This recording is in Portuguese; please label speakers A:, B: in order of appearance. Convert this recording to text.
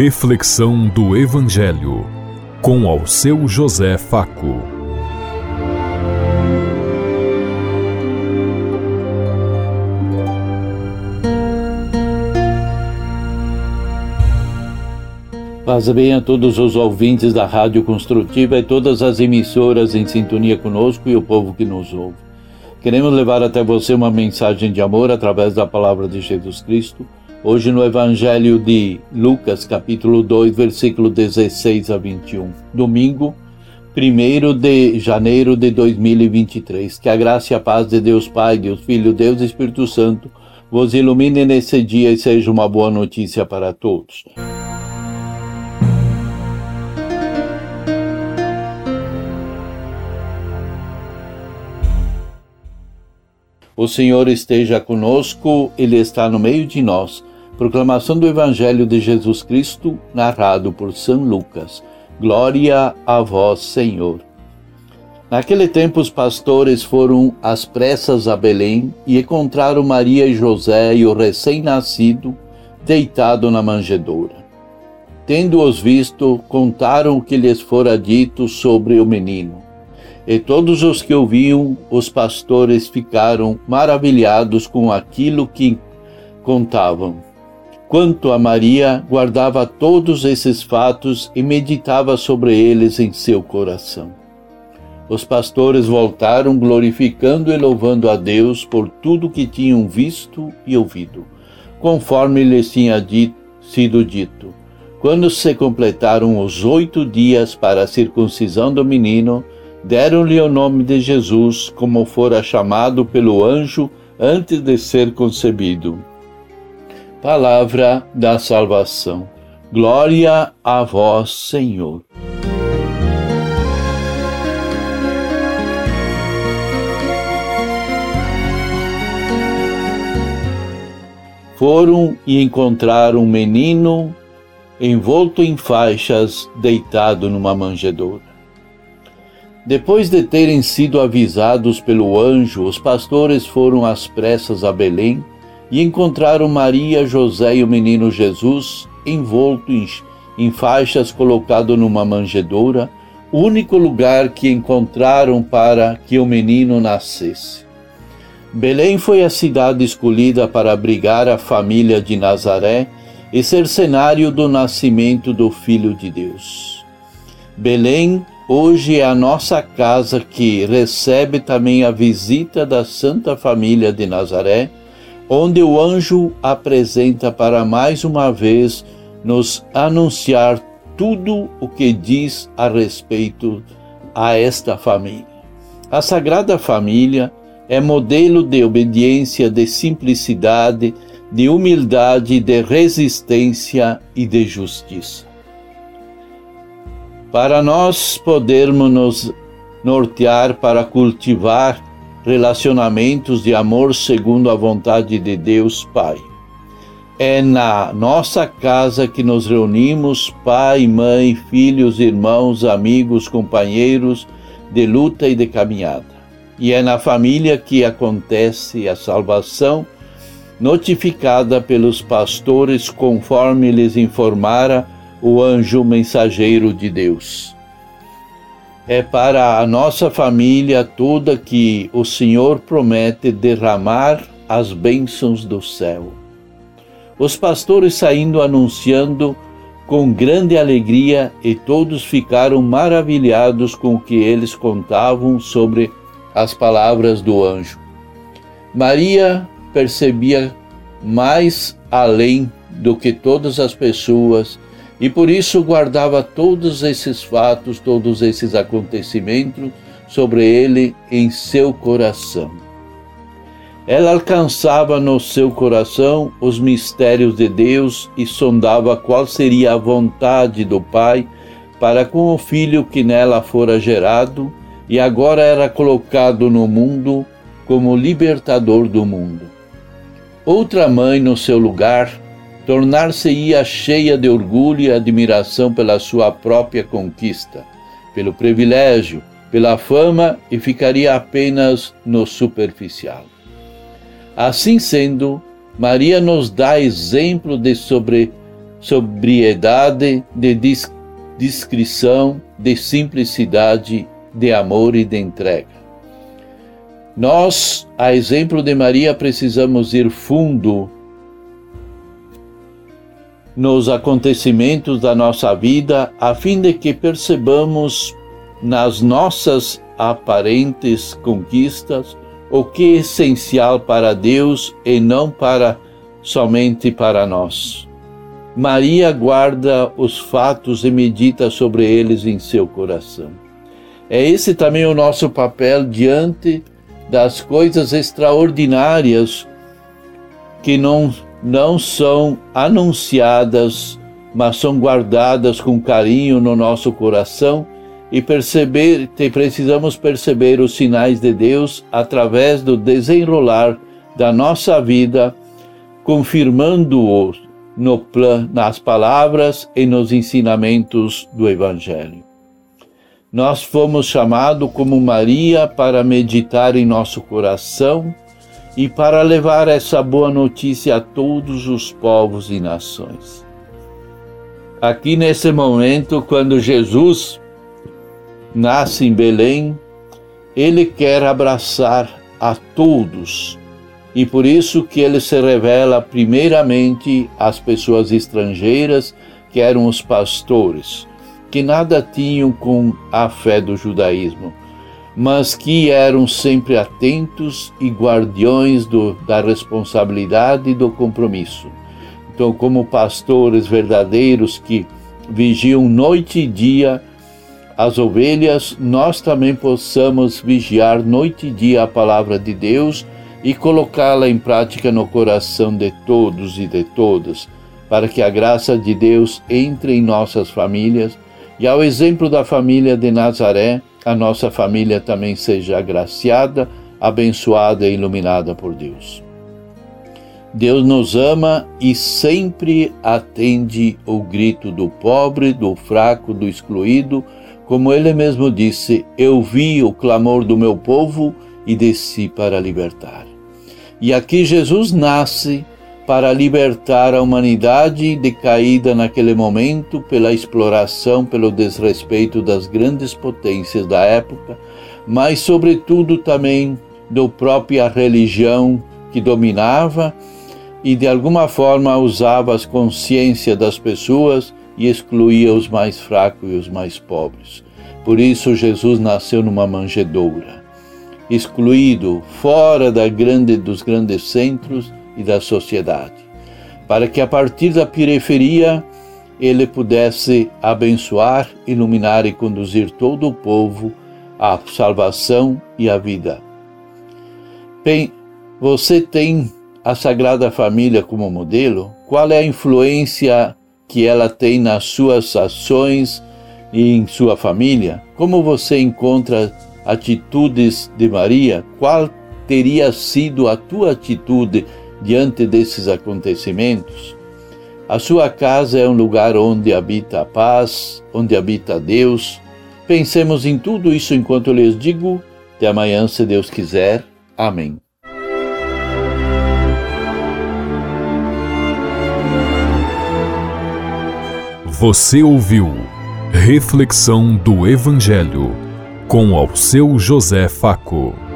A: Reflexão do Evangelho com ao seu José Faco.
B: Paz bem a todos os ouvintes da Rádio Construtiva e todas as emissoras em sintonia conosco e o povo que nos ouve. Queremos levar até você uma mensagem de amor através da palavra de Jesus Cristo Hoje no Evangelho de Lucas, capítulo 2, versículo 16 a 21. Domingo, 1 de janeiro de 2023. Que a graça e a paz de Deus Pai, Deus Filho, Deus Espírito Santo vos ilumine nesse dia e seja uma boa notícia para todos. O Senhor esteja conosco, Ele está no meio de nós. Proclamação do Evangelho de Jesus Cristo, narrado por São Lucas. Glória a vós, Senhor. Naquele tempo, os pastores foram às pressas a Belém e encontraram Maria e José e o recém-nascido deitado na manjedoura. Tendo-os visto, contaram o que lhes fora dito sobre o menino. E todos os que ouviam, os pastores ficaram maravilhados com aquilo que contavam. Quanto a Maria, guardava todos esses fatos e meditava sobre eles em seu coração. Os pastores voltaram glorificando e louvando a Deus por tudo que tinham visto e ouvido, conforme lhes tinha dito, sido dito. Quando se completaram os oito dias para a circuncisão do menino, deram-lhe o nome de Jesus, como fora chamado pelo anjo antes de ser concebido. Palavra da salvação. Glória a vós, Senhor. Foram e encontraram um menino envolto em faixas, deitado numa manjedoura. Depois de terem sido avisados pelo anjo, os pastores foram às pressas a Belém e encontraram Maria, José e o menino Jesus envolto em, faixas colocado numa manjedoura, único lugar que encontraram para que o menino nascesse. Belém foi a cidade escolhida para abrigar a família de Nazaré e ser cenário do nascimento do Filho de Deus. Belém hoje é a nossa casa que recebe também a visita da Santa Família de Nazaré onde o anjo apresenta para mais uma vez nos anunciar tudo o que diz a respeito a esta família. A Sagrada Família é modelo de obediência, de simplicidade, de humildade, de resistência e de justiça. Para nós podermos nos nortear para cultivar relacionamentos de amor segundo a vontade de Deus Pai. É na nossa casa que nos reunimos, pai, mãe, filhos, irmãos, amigos, companheiros de luta e de caminhada. E é na família que acontece a salvação, notificada pelos pastores conforme lhes informara o anjo mensageiro de Deus é para a nossa família toda que o Senhor promete derramar as bênçãos do céu. Os pastores saindo anunciando com grande alegria e todos ficaram maravilhados com o que eles contavam sobre as palavras do anjo. Maria percebia mais além do que todas as pessoas e por isso guardava todos esses fatos, todos esses acontecimentos sobre ele em seu coração. Ela alcançava no seu coração os mistérios de Deus e sondava qual seria a vontade do Pai para com o filho que nela fora gerado e agora era colocado no mundo como libertador do mundo. Outra mãe no seu lugar tornar-se-ia cheia de orgulho e admiração pela sua própria conquista, pelo privilégio, pela fama e ficaria apenas no superficial. Assim sendo, Maria nos dá exemplo de sobre sobriedade, de dis discrição, de simplicidade, de amor e de entrega. Nós, a exemplo de Maria, precisamos ir fundo nos acontecimentos da nossa vida, a fim de que percebamos nas nossas aparentes conquistas o que é essencial para Deus e não para somente para nós. Maria guarda os fatos e medita sobre eles em seu coração. É esse também o nosso papel diante das coisas extraordinárias que não, não são anunciadas, mas são guardadas com carinho no nosso coração e perceber, precisamos perceber os sinais de Deus através do desenrolar da nossa vida, confirmando-os no nas palavras e nos ensinamentos do Evangelho. Nós fomos chamados como Maria para meditar em nosso coração e para levar essa boa notícia a todos os povos e nações. Aqui nesse momento, quando Jesus nasce em Belém, ele quer abraçar a todos e por isso que ele se revela primeiramente às pessoas estrangeiras, que eram os pastores, que nada tinham com a fé do judaísmo, mas que eram sempre atentos e guardiões do, da responsabilidade e do compromisso. Então, como pastores verdadeiros que vigiam noite e dia as ovelhas, nós também possamos vigiar noite e dia a palavra de Deus e colocá-la em prática no coração de todos e de todas, para que a graça de Deus entre em nossas famílias e, ao exemplo da família de Nazaré, a nossa família também seja agraciada, abençoada e iluminada por Deus. Deus nos ama e sempre atende o grito do pobre, do fraco, do excluído como ele mesmo disse: Eu vi o clamor do meu povo e desci para libertar. E aqui Jesus nasce para libertar a humanidade decaída naquele momento pela exploração, pelo desrespeito das grandes potências da época, mas, sobretudo, também do própria religião que dominava e, de alguma forma, usava as consciências das pessoas e excluía os mais fracos e os mais pobres. Por isso Jesus nasceu numa manjedoura, excluído fora da grande, dos grandes centros e da sociedade, para que a partir da periferia ele pudesse abençoar, iluminar e conduzir todo o povo à salvação e à vida. Bem, você tem a Sagrada Família como modelo? Qual é a influência que ela tem nas suas ações e em sua família? Como você encontra atitudes de Maria? Qual teria sido a tua atitude diante desses acontecimentos? A sua casa é um lugar onde habita a paz, onde habita Deus. Pensemos em tudo isso enquanto lhes digo. Até amanhã, se Deus quiser. Amém.
A: Você ouviu Reflexão do Evangelho com ao seu José Faco.